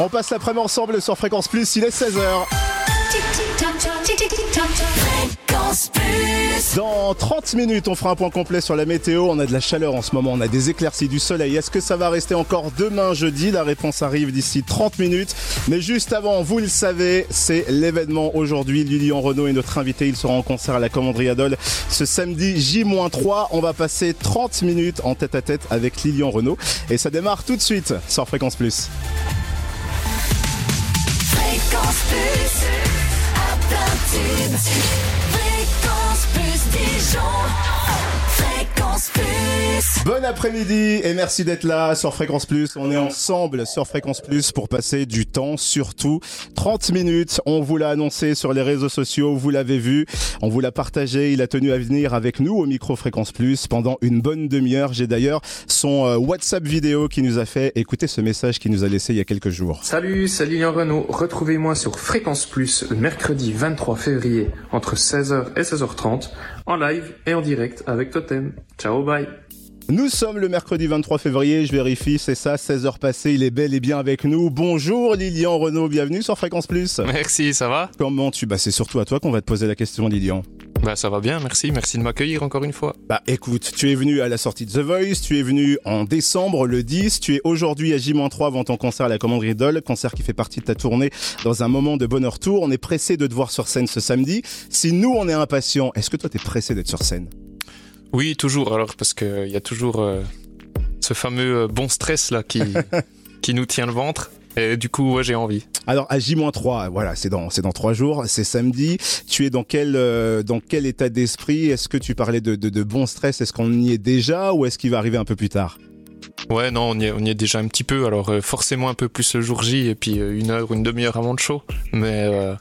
On passe l'après-midi ensemble sur Fréquence Plus, il est 16h. Dans 30 minutes, on fera un point complet sur la météo. On a de la chaleur en ce moment, on a des éclaircies du soleil. Est-ce que ça va rester encore demain jeudi? La réponse arrive d'ici 30 minutes. Mais juste avant, vous le savez, c'est l'événement aujourd'hui. Lilian Renault est notre invité. Il sera en concert à la Commanderie Adol ce samedi J-3. On va passer 30 minutes en tête à tête avec Lilian Renault. Et ça démarre tout de suite sur Fréquence Plus. Fréquence Plus, à. Fréquence Plus, Dijon. Fréquence Plus. Bon après-midi et merci d'être là sur Fréquence Plus. On est ensemble sur Fréquence Plus pour passer du temps, surtout 30 minutes. On vous l'a annoncé sur les réseaux sociaux, vous l'avez vu, on vous l'a partagé. Il a tenu à venir avec nous au micro Fréquence Plus pendant une bonne demi-heure. J'ai d'ailleurs son euh, WhatsApp vidéo qui nous a fait écouter ce message qu'il nous a laissé il y a quelques jours. Salut, c'est Lilian Renault. Retrouvez-moi sur Fréquence Plus le mercredi 23 février entre 16h et 16h30 en live et en direct avec Totem. Ciao, bye. Nous sommes le mercredi 23 février, je vérifie, c'est ça, 16 heures passées, il est bel et bien avec nous. Bonjour Lilian Renault, bienvenue sur Fréquence Plus. Merci, ça va? Comment tu Bah c'est surtout à toi qu'on va te poser la question Lilian. Bah ça va bien, merci, merci de m'accueillir encore une fois. Bah écoute, tu es venu à la sortie de The Voice, tu es venu en décembre le 10, tu es aujourd'hui à J-3 avant ton concert à la Commanderie Idol, concert qui fait partie de ta tournée dans un moment de bonheur tour. On est pressé de te voir sur scène ce samedi. Si nous on est impatients, est-ce que toi t'es pressé d'être sur scène? Oui, toujours, alors parce qu'il y a toujours euh, ce fameux euh, bon stress là qui, qui nous tient le ventre. Et du coup, ouais, j'ai envie. Alors à J-3, voilà, c'est dans c'est dans trois jours, c'est samedi. Tu es dans quel euh, dans quel état d'esprit? Est-ce que tu parlais de, de, de bon stress? Est-ce qu'on y est déjà ou est-ce qu'il va arriver un peu plus tard? Ouais, non, on y, est, on y est déjà un petit peu. Alors euh, forcément un peu plus le jour J et puis euh, une heure, une demi-heure avant le show. Mais euh,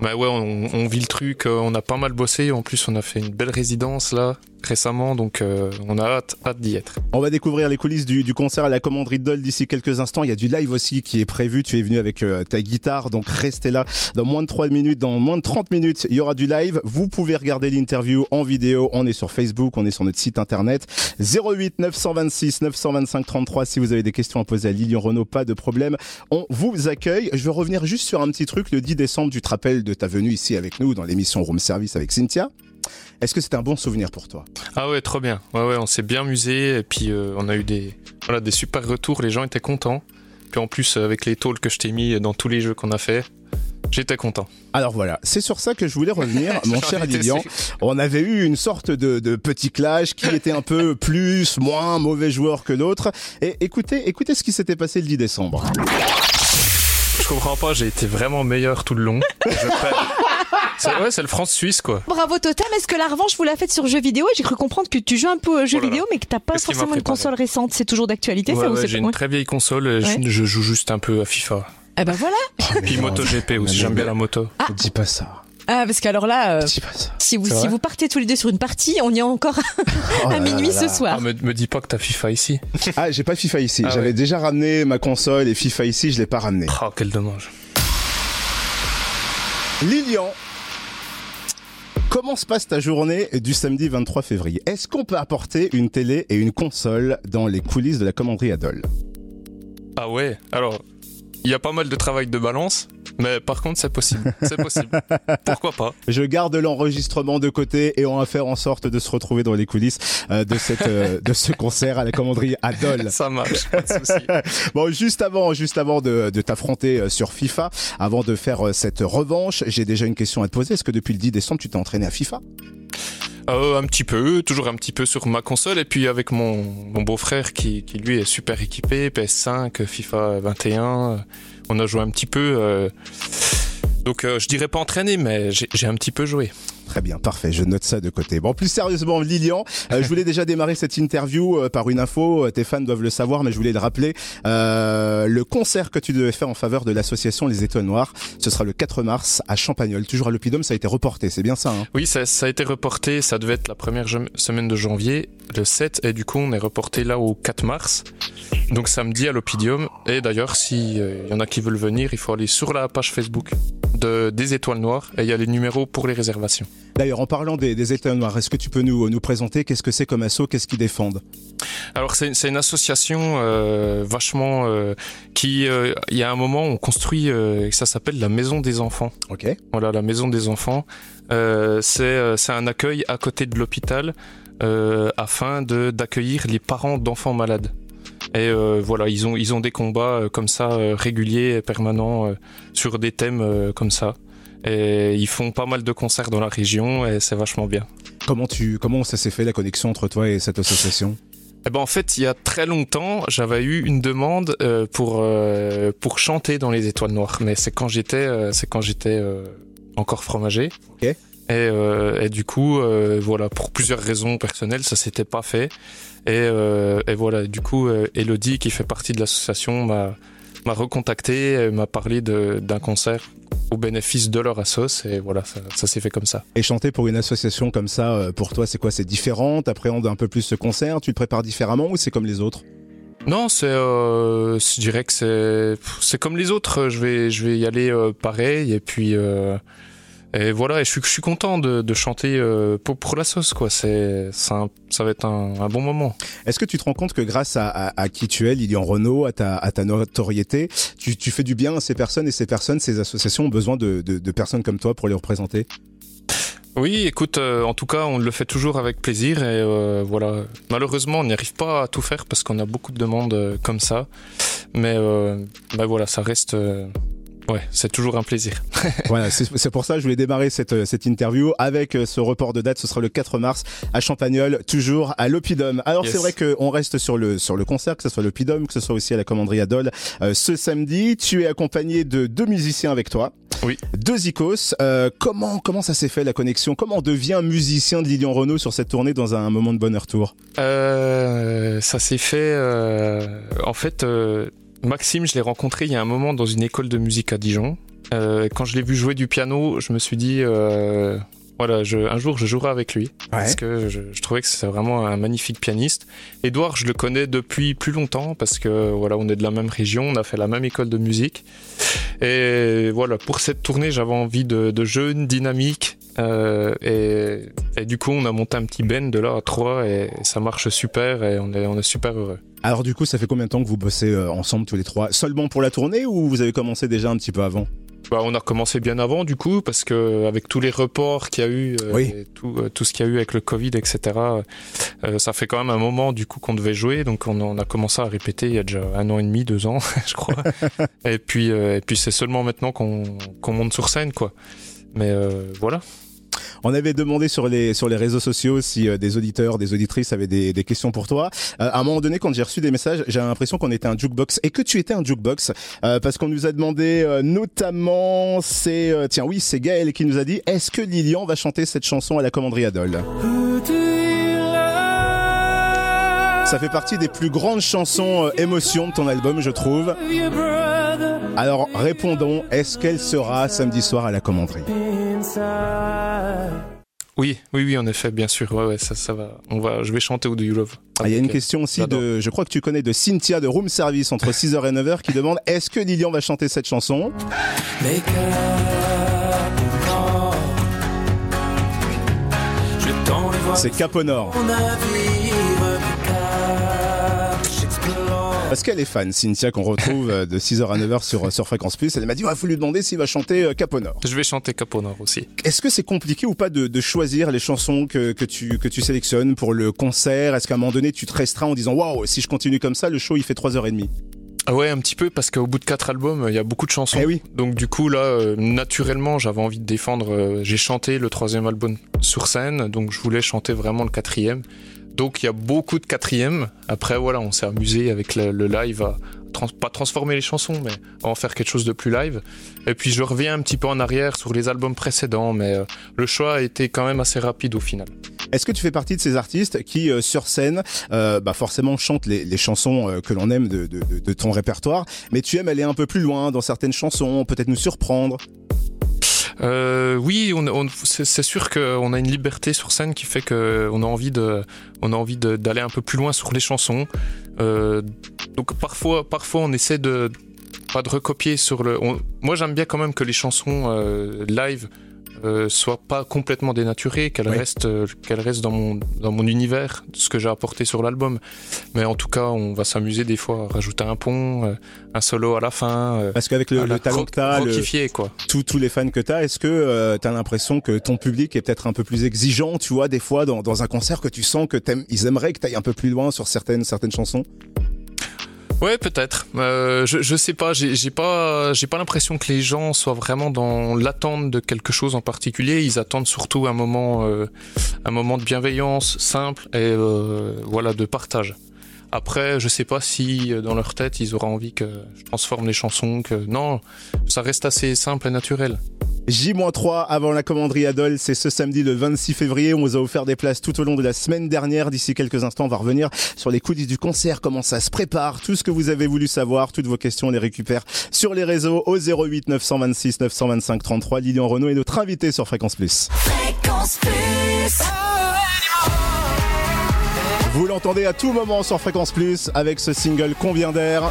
bah ouais, on, on vit le truc. euh, On a pas mal bossé. En plus, on a fait une belle résidence là récemment, donc euh, on a hâte, hâte d'y être. On va découvrir les coulisses du, concert à la Commanderie Idol d'ici quelques instants. Il y a du live aussi qui est prévu. Tu es venu avec euh, ta guitare, donc restez là. Dans moins de 3 minutes, dans moins de 30 minutes, il y aura du live. Vous pouvez regarder l'interview en vidéo. On est sur Facebook, on est sur notre site internet. 08 926 925 33 si vous avez des questions à poser à Lilian Renault, pas de problème. On vous accueille. Je veux revenir juste sur un petit truc. Le 10 décembre, tu te rappelles de ta venue ici avec nous dans l'émission Room Service avec Cynthia? Est-ce que c'est un bon souvenir pour toi? Ah ouais, trop bien. Ouais, ouais, on s'est bien amusé et puis euh, on a eu des, voilà, des super retours. Les gens étaient contents. Puis en plus, avec les tôles que je t'ai mis dans tous les jeux qu'on a fait, j'étais content. Alors voilà, c'est sur ça que je voulais revenir, mon cher Lilian. On avait eu une sorte de, de petit clash qui était un peu plus, moins mauvais joueur que l'autre. Et écoutez, écoutez ce qui s'était passé le 10 décembre. Je comprends pas, j'ai été vraiment meilleur tout le long. Je. C'est- ouais, c'est le France-Suisse quoi. Bravo Totem, est-ce que la revanche vous l'a faite sur jeux vidéo? Et J'ai cru comprendre que tu joues un peu aux jeux Oh là là. vidéo, mais que t'as pas Qu'est-ce qui m'a forcément une console récente. C'est toujours d'actualité, Ouais, ça ou ouais, c'est j'ai ouais. une très vieille console et je- Ouais. je, joue juste un peu à FIFA. Ah bah voilà. Puis MotoGP aussi, j'aime bien la moto. Dis pas ça. Ah parce qu'alors là, euh, Dis pas ça. si vous C'est si vrai vous partez tous les deux sur une partie, on y est encore Oh à là minuit là là. ce soir. Ah, me, me dis pas que t'as FIFA ici. Ah, j'ai pas FIFA ici. Ah J'avais ouais. déjà ramené ma console et FIFA ici, je l'ai pas ramené. Oh, quel dommage. Lilian, comment se passe ta journée du samedi 23 février? Est-ce qu'on peut apporter une télé et une console dans les coulisses de la commanderie Adol? Ah ouais, alors, il y a pas mal de travail de balance, mais par contre, c'est possible. C'est possible. Pourquoi pas? Je garde l'enregistrement de côté et on va faire en sorte de se retrouver dans les coulisses euh, de cette euh, de ce concert à la commanderie Adol. Ça marche, pas de souci. Bon, juste avant, juste avant de, de t'affronter euh, sur FIFA, avant de faire cette revanche, j'ai déjà une question à te poser. Est-ce que depuis le 10 décembre, tu t'es entraîné à FIFA? Euh, un petit peu, toujours un petit peu sur ma console, et puis avec mon, mon beau-frère qui, lui est super équipé, PS5, FIFA 21, euh, on a joué un petit peu. euh, donc euh, je dirais pas entraîné, mais j'ai un petit peu joué. Très bien, parfait, je note ça de côté. Bon, plus sérieusement, Lilian, euh, je voulais déjà démarrer cette interview euh, par une info, euh, tes fans doivent le savoir, mais je voulais le rappeler. Euh, le concert que tu devais faire en faveur de l'association Les Étoiles Noires, ce sera le 4 mars à Champagnol, toujours à l'Opidum, ça a été reporté, c'est bien ça hein? Oui, ça, ça a été reporté, ça devait être la première semaine de janvier, le 7, et du coup on est reporté là au 4 mars. Donc samedi à l'Opidium. Et d'ailleurs, si euh, y en a qui veulent venir, il faut aller sur la page Facebook de, des étoiles noires et il y a les numéros pour les réservations. D'ailleurs, en parlant des, des étoiles noires, est-ce que tu peux nous, nous présenter qu'est-ce que c'est comme asso, qu'est-ce qu'ils défendent? Alors c'est une association euh, vachement euh, qui, euh, il y a un moment, on construit, ça s'appelle la maison des enfants. Ok. Voilà, la maison des enfants. C'est c'est un accueil à côté de l'hôpital afin de d'accueillir les parents d'enfants malades. Et euh, voilà, ils ont ils ont des combats euh, comme ça euh, réguliers et permanents sur des thèmes comme ça. Et ils font pas mal de concerts dans la région et c'est vachement bien. Comment tu, comment ça s'est fait la connexion entre toi et cette association? Eh ben en fait, il y a très longtemps, j'avais eu une demande euh, pour euh, pour chanter dans les Étoiles Noires, mais c'est quand j'étais euh, c'est quand j'étais encore fromager. Et, et du coup, voilà, pour plusieurs raisons personnelles, ça s'était pas fait. Et, et voilà, du coup, Elodie, qui fait partie de l'association, m'a m'a recontacté, et m'a parlé d'un concert au bénéfice de leur assos, et voilà, ça, ça s'est fait comme ça. Et chanter pour une association comme ça, euh, pour toi, c'est quoi? C'est différent? T'appréhendes un peu plus ce concert? Tu te prépares différemment ou c'est comme les autres? Non, c'est, euh, je dirais que c'est, c'est comme les autres. Je vais, je vais y aller euh, pareil. Et puis, euh, et voilà. Et je suis, je suis content de, de chanter euh, pour, pour la sauce, quoi. C'est, c'est un- ça va être un, un bon moment. Est-ce que tu te rends compte que grâce à, à, à qui tu es, Lilian Renault, à ta, à ta notoriété, tu, tu fais du bien à ces personnes et ces personnes, ces associations ont besoin de, de, de personnes comme toi pour les représenter? Oui, écoute, euh, en tout cas, on le fait toujours avec plaisir. Et euh, voilà. Malheureusement, on n'y arrive pas à tout faire parce qu'on a beaucoup de demandes euh, comme ça. Mais euh, bah voilà, ça reste. Ouais, c'est toujours un plaisir. Voilà, c'est pour ça que je voulais démarrer cette, euh, cette interview avec euh, ce report de date. Ce sera le 4 mars à Champagnol, toujours à l'Opidum. Alors Yes. c'est vrai qu'on reste sur le sur le concert, que ce soit l'Opidum, que ce soit aussi à la commanderie Adol. Euh, ce samedi, tu es accompagné de deux musiciens avec toi. Oui. Deux icos. Euh, comment comment ça s'est fait la connexion? Comment on devient musicien de Lilian Renault sur cette tournée dans un moment de bonheur tour? Euh, ça s'est fait. en fait, euh, Maxime, je l'ai rencontré il y a un moment dans une école de musique à Dijon. Euh, quand je l'ai vu jouer du piano, je me suis dit, euh, voilà, je, un jour je jouerai avec lui parce que je, je trouvais que c'est vraiment un magnifique pianiste. Edouard, je le connais depuis plus longtemps parce que voilà, on est de la même région, on a fait la même école de musique. Et voilà, pour cette tournée, j'avais envie de, de jeunes, dynamiques. euh, et, et du coup, on a monté un petit band de là à trois et ça marche super et on est, on est super heureux. Alors du coup, ça fait combien de temps que vous bossez euh, ensemble tous les trois? Seulement pour la tournée ou vous avez commencé déjà un petit peu avant? Bah, on a recommencé bien avant du coup parce que avec tous les reports qu'il y a eu, euh, Oui. et tout, euh, tout ce qu'il y a eu avec le Covid, etc. euh, ça fait quand même un moment du coup qu'on devait jouer, donc on, on a commencé à répéter il y a déjà un an et demi, deux ans, je crois. et puis et puis c'est seulement maintenant qu'on monte sur scène quoi. Mais voilà. On avait demandé sur les sur les réseaux sociaux si euh, des auditeurs, des auditrices avaient des, des questions pour toi. Euh, à un moment donné, quand j'ai reçu des messages, j'ai l'impression qu'on était un jukebox et que tu étais un jukebox euh, parce qu'on nous a demandé notamment, c'est tiens oui, c'est Gaël qui nous a dit est-ce que Lilian va chanter cette chanson à la commanderie Adol? Ça fait partie des plus grandes chansons émotion de ton album, je trouve. Alors répondons, est-ce qu'elle sera samedi soir à la commanderie? Oui, oui, oui, en effet, bien sûr. Ouais, ouais, ça, ça va. On va. Je vais chanter Ou Do You Love. Ah, Il y a une question aussi de, je crois que tu connais, de Cynthia de Room Service entre 6h et 9h qui demande est-ce que Lilian va chanter cette chanson? C'est Cap au Nord. Parce qu'elle est fan, Cynthia, qu'on retrouve euh, de 6h à 9h sur, sur Fréquence Plus. Elle m'a dit, il faut lui demander s'il va chanter euh, Cap au Nord. Je vais chanter Cap au Nord aussi. Est-ce que c'est compliqué ou pas de, de choisir les chansons que, que, tu, que tu sélectionnes pour le concert? Est-ce qu'à un moment donné, tu te restreins en disant, waouh, si je continue comme ça, le show, il fait 3h30 Ah ouais, un petit peu parce qu'au bout de quatre albums, il y a beaucoup de chansons. Eh oui. Donc du coup là, euh, naturellement, j'avais envie de défendre. euh, J'ai chanté le troisième album sur scène, donc je voulais chanter vraiment le quatrième. Donc il y a beaucoup de quatrièmes. Après voilà, on s'est amusé avec le, live à pas transformer les chansons, mais à en faire quelque chose de plus live. Et puis je reviens un petit peu en arrière sur les albums précédents, mais euh, le choix a été quand même assez rapide au final. Est-ce que tu fais partie de ces artistes qui, euh, sur scène, euh, bah forcément chantent les, chansons que l'on aime de ton répertoire, mais tu aimes aller un peu plus loin dans certaines chansons, peut-être nous surprendre? Euh, oui, on, c'est sûr qu'on a une liberté sur scène qui fait que on a envie de, on a envie d'aller un peu plus loin sur les chansons. Euh, donc parfois, parfois on essaie de pas de recopier sur le. Moi, j'aime bien quand même que les chansons euh, live euh, soient pas complètement Oui. restent, euh, restent dans mon dans mon univers, ce que j'ai apporté sur l'album. Mais en tout cas, on va s'amuser des fois à rajouter un pont, euh, un solo à la fin. Parce qu'avec le, talent que t'as, le, quoi. tous, tous les fans que t'as, est-ce que euh, t'as l'impression que ton public est peut-être un peu plus exigeant, tu vois, des fois dans, dans un concert que tu sens que t'aimes, ils aimeraient que t'ailles un peu plus loin sur certaines certaines chansons? Ouais, peut-être. Euh, je, je sais pas. J'ai pas, j'ai pas l'impression que les gens soient vraiment dans l'attente de quelque chose en particulier. Ils attendent surtout un moment, euh, un moment de bienveillance simple et euh, voilà de partage. Après, je sais pas si euh, dans leur tête ils auront envie que je transforme les chansons. Que non, ça reste assez simple et naturel. J-3 avant la commanderie Adol, c'est ce samedi le 26 février. On vous a offert des places tout au long de la semaine dernière. D'ici quelques instants, on va revenir sur les coulisses du concert, comment ça se prépare, tout ce que vous avez voulu savoir, toutes vos questions, on les récupère sur les réseaux au 08 926 925 33. Lilian Renault est notre invité sur Fréquence Plus. Fréquence Plus. Vous l'entendez à tout moment sur Fréquence Plus avec ce single Combien d'air.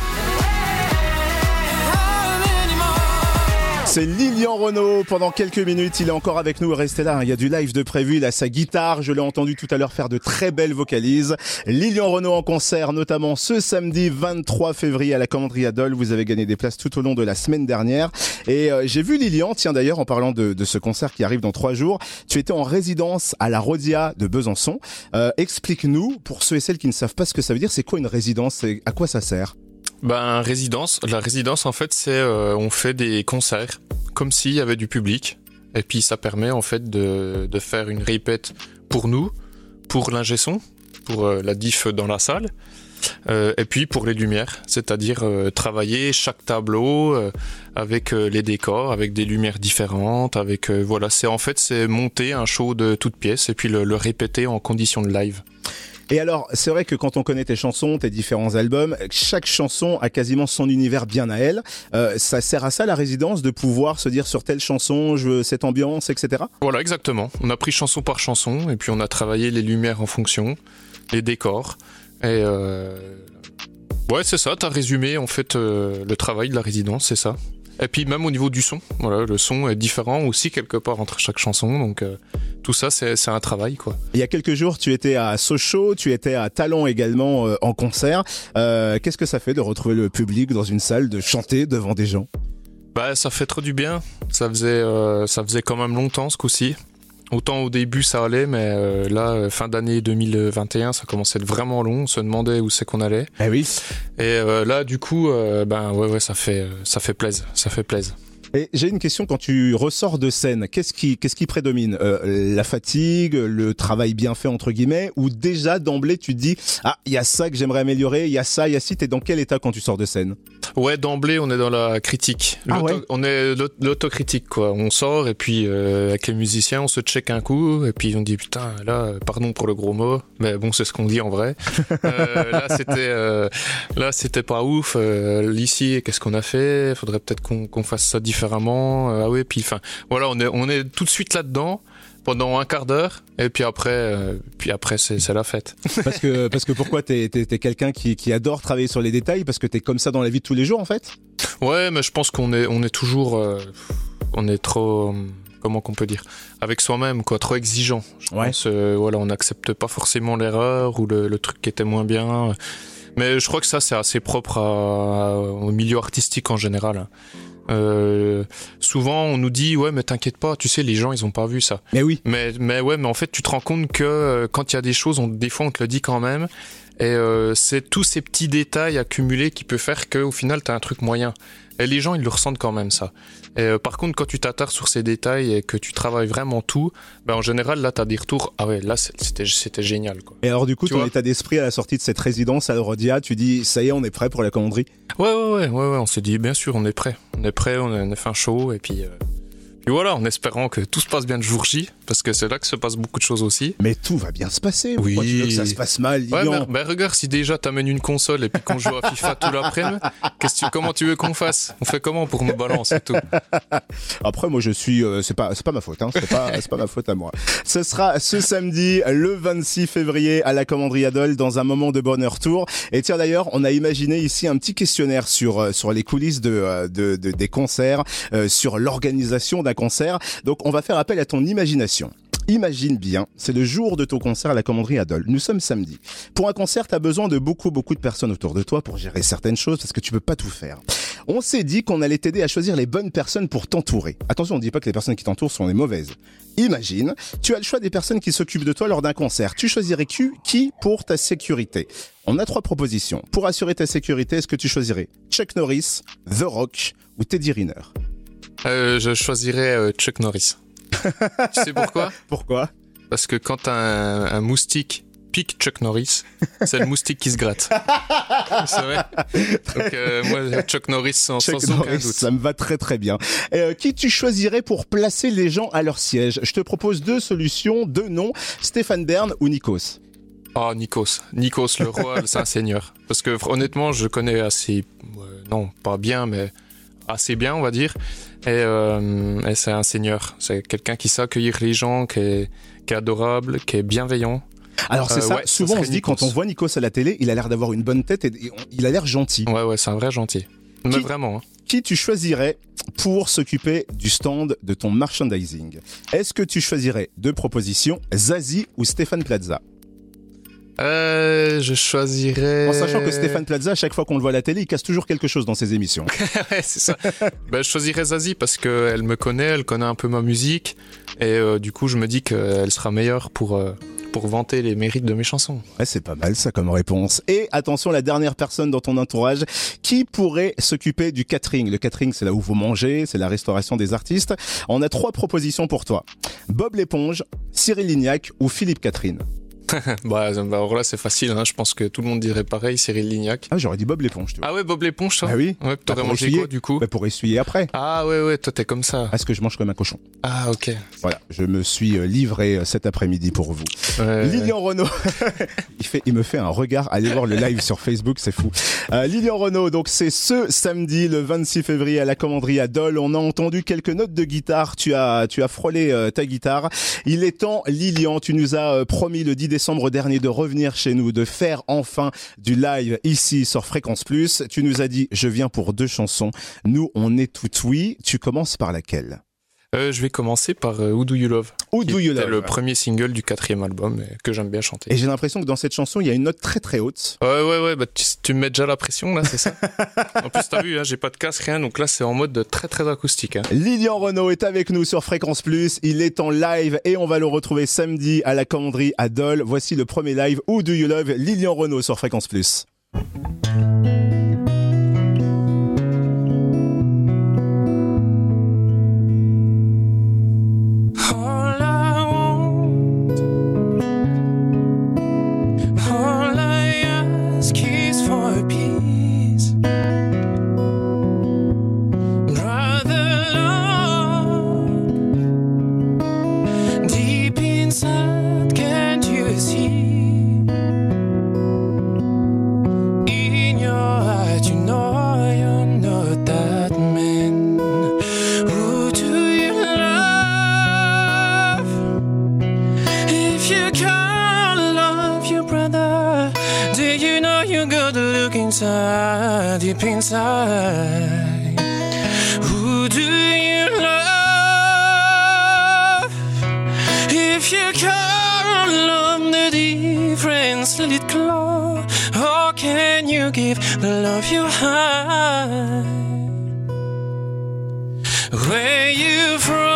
C'est Lilian Renault. Pendant quelques minutes, il est encore avec nous. Restez là. Il y a du live de prévu. Il a sa guitare. Je l'ai entendu tout à l'heure faire de très belles vocalises. Lilian Renault en concert, notamment ce samedi 23 février à la Commanderie Adol. Vous avez gagné des places tout au long de la semaine dernière. Et euh, j'ai vu Lilian, tiens d'ailleurs, en parlant de, de ce concert qui arrive dans trois jours, tu étais en résidence à la Rodia de Besançon. Euh, Explique-nous, pour ceux et celles qui ne savent pas ce que ça veut dire, c'est quoi une résidence et à quoi ça sert? Ben résidence. La résidence en fait c'est euh, on fait des concerts comme s'il y avait du public et puis ça permet en fait de, de faire une répète pour nous, pour l'ingé son, pour euh, la diff dans la salle. euh, et puis pour les lumières, c'est-à-dire euh, travailler chaque tableau euh, avec les décors, avec des lumières différentes, avec voilà, c'est en fait c'est monter un show de toutes pièces et puis le, le répéter en condition de live. Et alors, c'est vrai que quand on connaît tes chansons, tes différents albums, chaque chanson a quasiment son univers bien à elle. Euh, ça sert à ça la résidence de pouvoir se dire sur telle chanson, je veux cette ambiance, etc. Voilà, exactement. On a pris chanson par chanson et puis on a travaillé les lumières en fonction, les décors. Et euh... ouais, c'est ça. T'as résumé en fait euh, le travail de la résidence, c'est ça. Et puis même au niveau du son, voilà, le son est différent aussi quelque part entre chaque chanson. Donc euh, tout ça, c'est un travail quoi. Il y a quelques jours, tu étais à Sochaux, tu étais à Talent également euh, en concert. Euh, Qu'est-ce que ça fait de retrouver le public dans une salle, de chanter devant des gens? Bah, ça fait trop du bien. Ça faisait, ça faisait quand même longtemps ce coup-ci. Autant au début ça allait, mais euh, là, euh, fin d'année 2021, ça commençait à être vraiment long. On se demandait où c'est qu'on allait. Eh oui. Et euh, là, du coup, euh, ben ouais, ouais, ça fait, ça fait plaisir, ça fait plaisir. Et j'ai une question quand tu ressors de scène, qu'est-ce qui, qu'est-ce qui prédomine Euh, La fatigue, le travail bien fait entre guillemets, ou déjà d'emblée tu te dis ah il y a ça que j'aimerais améliorer, il y a ça, il y a ci. T'es dans quel état quand tu sors de scène? Ouais, d'emblée, on est dans la critique. Ah ouais On est l'aut- l'autocritique, quoi. On sort et puis euh, avec les musiciens, on se check un coup et puis on dit putain, là, pardon pour le gros mot, mais bon, c'est ce qu'on dit en vrai. Euh, là, c'était, là, c'était pas ouf. Euh, Ici, qu'est-ce qu'on a fait? Faudrait peut-être qu'on qu'on fasse ça différemment. Euh, ah oui, puis enfin, voilà, on est, on est tout de suite là-dedans pendant un quart d'heure et puis après, euh, puis après, c'est la fête. Parce que parce que pourquoi t'es t'es, t'es quelqu'un qui, qui adore travailler sur les détails? Parce que t'es comme ça dans la vie de tous les jours en fait? Ouais, mais je pense qu'on est, on est toujours, euh, on est trop, comment qu'on peut dire, avec soi-même, quoi, trop exigeant. Je Ouais. pense, euh, voilà, on n'accepte pas forcément l'erreur ou le, le truc qui était moins bien. Mais je crois que ça, c'est assez propre à- au milieu artistique en général. Euh, souvent, on nous dit, ouais, mais t'inquiète pas, tu sais, les gens, ils ont pas vu ça. Mais oui. Mais, mais ouais, mais en fait, tu te rends compte que euh, quand il y a des choses, on, des fois, on te le dit quand même. Et euh, c'est tous ces petits détails accumulés qui peuvent faire qu'au final, t'as un truc moyen. Et les gens, ils le ressentent quand même, ça. Et euh, par contre, quand tu t'attardes sur ces détails et que tu travailles vraiment tout, ben, en général, là, t'as des retours. Ah ouais, là, c'était, génial, quoi. Et alors du coup Tu ton état d'esprit à la sortie de cette résidence à l'Eurodia, tu dis ça y est on est prêt pour la commanderie? Ouais, ouais, ouais, ouais, ouais, on s'est dit, bien sûr, on est prêt. On est prêt, on a, on a fait un show, et puis, euh, Puis voilà, en espérant que tout se passe bien le jour J, parce que c'est là que se passe beaucoup de choses aussi. Mais tout va bien se passer. Oui. Pourquoi tu veux que ça se passe mal, Ouais, mais, mais regarde, si déjà t'amènes une console et puis qu'on joue à FIFA tout l'après-midi, comment tu veux qu'on fasse? On fait comment pour me balancer tout? Après, moi, je suis, euh, c'est pas, c'est pas ma faute, hein. C'est pas, c'est pas ma faute à moi. Ce sera ce samedi, le 26 février, à la Commanderie Adol, dans un moment de bonheur tour. Et tiens, d'ailleurs, on a imaginé ici un petit questionnaire sur, euh, sur les coulisses de, euh, de, de- des concerts, euh, sur l'organisation d'un concert. Donc, on va faire appel à ton imagination. Imagine bien, c'est le jour de ton concert à la commanderie Adol. Nous sommes samedi. Pour un concert, tu as besoin de beaucoup, beaucoup de personnes autour de toi pour gérer certaines choses parce que tu peux pas tout faire. On s'est dit qu'on allait t'aider à choisir les bonnes personnes pour t'entourer. Attention, on ne dit pas que les personnes qui t'entourent sont les mauvaises. Imagine, tu as le choix des personnes qui s'occupent de toi lors d'un concert. Tu choisirais qui, pour ta sécurité? On a trois propositions. Pour assurer ta sécurité, est-ce que tu choisirais Chuck Norris, The Rock ou Teddy Riner? Euh, Je choisirais euh, Chuck Norris. tu sais pourquoi? Pourquoi? Parce que quand un, un moustique pique Chuck Norris, c'est le moustique qui se gratte. c'est vrai Donc euh, moi, Chuck Norris sans, Chuck sans aucun doute. ça me va très très bien. Euh, qui tu choisirais pour placer les gens à leur siège? Je te propose deux solutions, deux noms, Stéphane Bern ou Nikos. Ah, Nikos. Nikos, le roi, c'est un seigneur. Parce que honnêtement, je connais assez... euh, non, pas bien, mais assez bien, on va dire. Et, euh, et c'est un seigneur. C'est quelqu'un qui sait accueillir les gens, qui est, qui est adorable, qui est bienveillant. Alors c'est Euh, ça, ouais, ça souvent on se dit Nikos. quand on voit Nikos à la télé, il a l'air d'avoir une bonne tête et, et on- il a l'air gentil. Ouais, ouais, c'est un vrai gentil. Mais Qui- vraiment. hein. Qui tu choisirais pour s'occuper du stand de ton merchandising? Est-ce que tu choisirais deux propositions, Zazie ou Stéphane Plaza? Euh, je choisirais... En sachant que Stéphane Plaza, à chaque fois qu'on le voit à la télé, il casse toujours quelque chose dans ses émissions. ouais, c'est ça. ben, je choisirais Zazie parce qu'elle me connaît, elle connaît un peu ma musique. Et euh, du coup, je me dis qu'elle sera meilleure pour, euh, pour vanter les mérites de mes chansons. Ouais, c'est pas mal ça comme réponse. Et attention, la dernière personne dans ton entourage qui pourrait s'occuper du catering? Le catering, c'est là où vous mangez, c'est la restauration des artistes. On a trois propositions pour toi. Bob l'éponge, Cyril Lignac ou Philippe Catherine? bah, bah, alors là, c'est facile. Hein. Je pense que tout le monde dirait pareil, Cyril Lignac. Ah, j'aurais dit Bob l'éponge, tu vois. Ah ouais, Bob l'éponge, toi Ah oui. Ouais, Bah, t'aurais pour mangé essuyer. quoi, du coup Bah, pour essuyer après. Ah ouais, ouais, toi, t'es comme ça. Est-ce que je mange comme un cochon Ah, ok. Voilà, je me suis euh, livré euh, cet après-midi pour vous. Ouais, Lilian Renault, il, fait, il me fait un regard. Allez voir le live sur Facebook, c'est fou. Euh, Lilian Renault, donc c'est ce samedi, le 26 février, à la commanderie à Dole. On a entendu quelques notes de guitare. Tu as, tu as frôlé euh, ta guitare. Il est temps, Lilian, tu nous as euh, promis le 10 décembre dernier de revenir chez nous, de faire enfin du live ici sur Fréquence Plus. Tu nous as dit, je viens pour deux chansons. Nous, on est tout oui. Tu commences par laquelle? Euh, je vais commencer par euh, Who Do You Love qui Do You Love le premier single du quatrième album et que j'aime bien chanter. Et j'ai l'impression que dans cette chanson, il y a une note très très haute. Ouais, ouais, ouais, bah, tu, tu me mets déjà la pression là, c'est ça En plus, t'as vu, hein, j'ai pas de casque, rien, donc là c'est en mode très très acoustique. Hein. Lilian Renault est avec nous sur Fréquence Plus. Il est en live et on va le retrouver samedi à la commanderie à Dole. Voici le premier live Où Do You Love Lilian Renault sur Fréquence Plus. Inside, deep inside? Who do you love? If you can't love the difference, let it glow. How can you give the love you have? Where you from?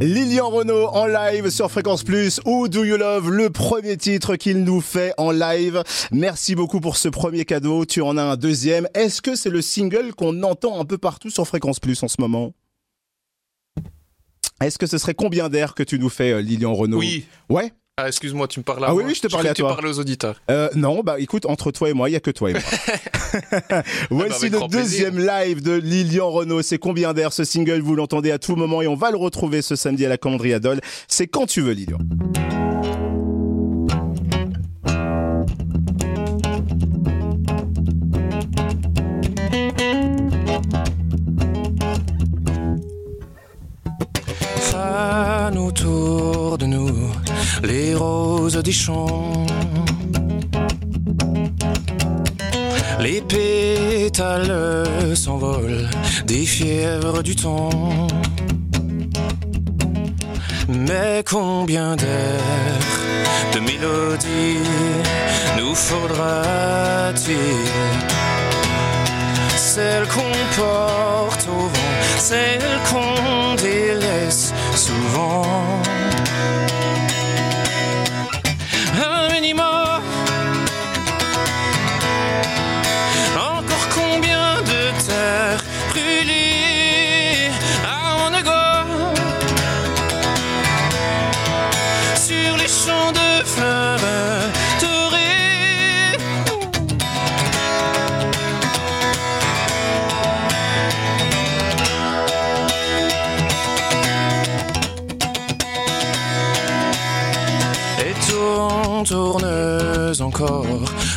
Lilian Renault en live sur Fréquence Plus ou Do You Love, le premier titre qu'il nous fait en live. Merci beaucoup pour ce premier cadeau. Tu en as un deuxième. Est-ce que c'est le single qu'on entend un peu partout sur Fréquence Plus en ce moment? Est-ce que ce serait combien d'air que tu nous fais, euh, Lilian Renault Oui. Ouais? Ah, excuse-moi, tu me parles à Ah oui, oui, je te parlais à toi. Tu parlais aux auditeurs. Euh, non, bah écoute, entre toi et moi, il y a que toi et moi. Voici avec le grand plaisir. deuxième live de Lilian Renault. C'est combien d'air ce single? Vous l'entendez à tout moment et on va le retrouver ce samedi à la Commanderie Adol. C'est quand tu veux, Lilian. Fan autour de nous, les roses des champs. Les pétales s'envolent des fièvres du temps. Mais combien d'airs, de mélodies nous faudra-t-il? Celles qu'on porte au vent, celles qu'on délaisse souvent.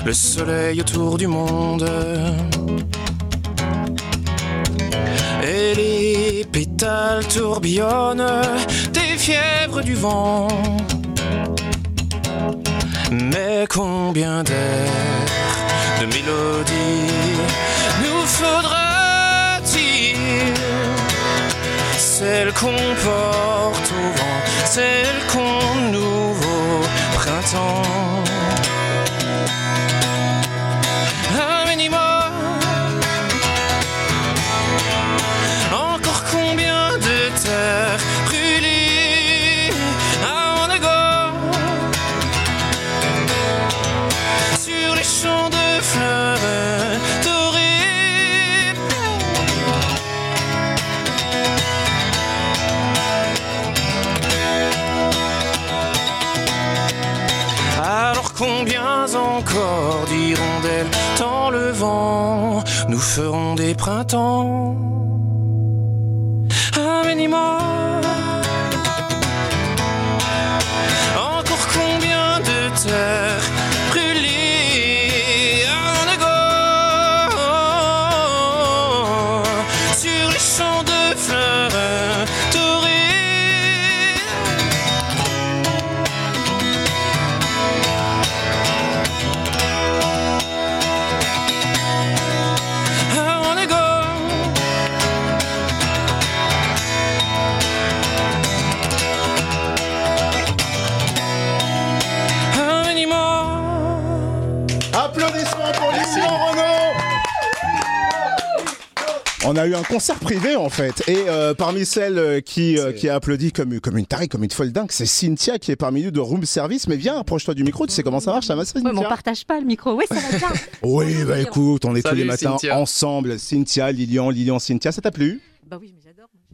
Le soleil autour du monde. Et les pétales tourbillonnent des fièvres du vent. Mais combien d'airs, de mélodies nous faudra-t-il? Celles qu'on porte au vent, celles qu'on nouveau printemps. Feront des printemps. Un minimum. Encore combien de terres brûlées à Onago Sur les champs de fleurs? On a eu un concert privé en fait. Et euh, parmi celles euh, qui, euh, qui a applaudi comme, comme une tarée, comme une folle dingue, c'est Cynthia qui est parmi nous de Room Service. Mais viens, approche-toi du micro, tu sais comment ça marche, ça va Cynthia Ouais, mais on partage pas le micro. Oui, ça va bien. Oui, bah écoute, on est tous les matins Cynthia. ensemble. Cynthia, Lilian, Lilian, Cynthia, ça t'a plu? Bah oui, mais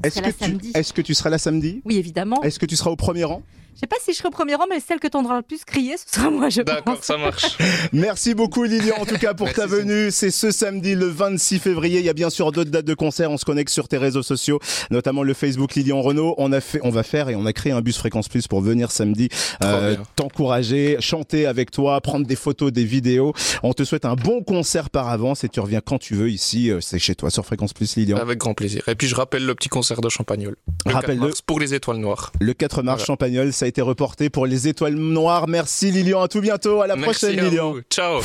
Est-ce que, tu, que seras là samedi? Oui, évidemment. Est-ce que tu seras au premier rang? Je sais pas si je serai au premier rang, mais celle que t'entendras le plus crier, ce sera moi, je D'accord, pense. ça marche. Merci beaucoup Lilian en tout cas pour Merci, ta venue. C'est ce samedi le 26 février. Il y a bien sûr d'autres dates de concert. On se connecte sur tes réseaux sociaux, notamment le Facebook Lilian Renault. On a fait, on va faire et on a créé un bus fréquence plus pour venir samedi, euh, t'encourager, chanter avec toi, prendre des photos, des vidéos. On te souhaite un bon concert par avance et tu reviens quand tu veux ici. euh, C'est chez toi sur fréquence plus Lilian. Avec grand plaisir. Et puis je rappelle le petit concert de Champagnol. Le 4 Rappelle-le. mars pour les étoiles noires. Le 4 mars Voilà. Champagnol, ça a été reporté pour les étoiles noires. Merci Lilian. À tout bientôt. À la Merci prochaine à Lilian. vous. Ciao.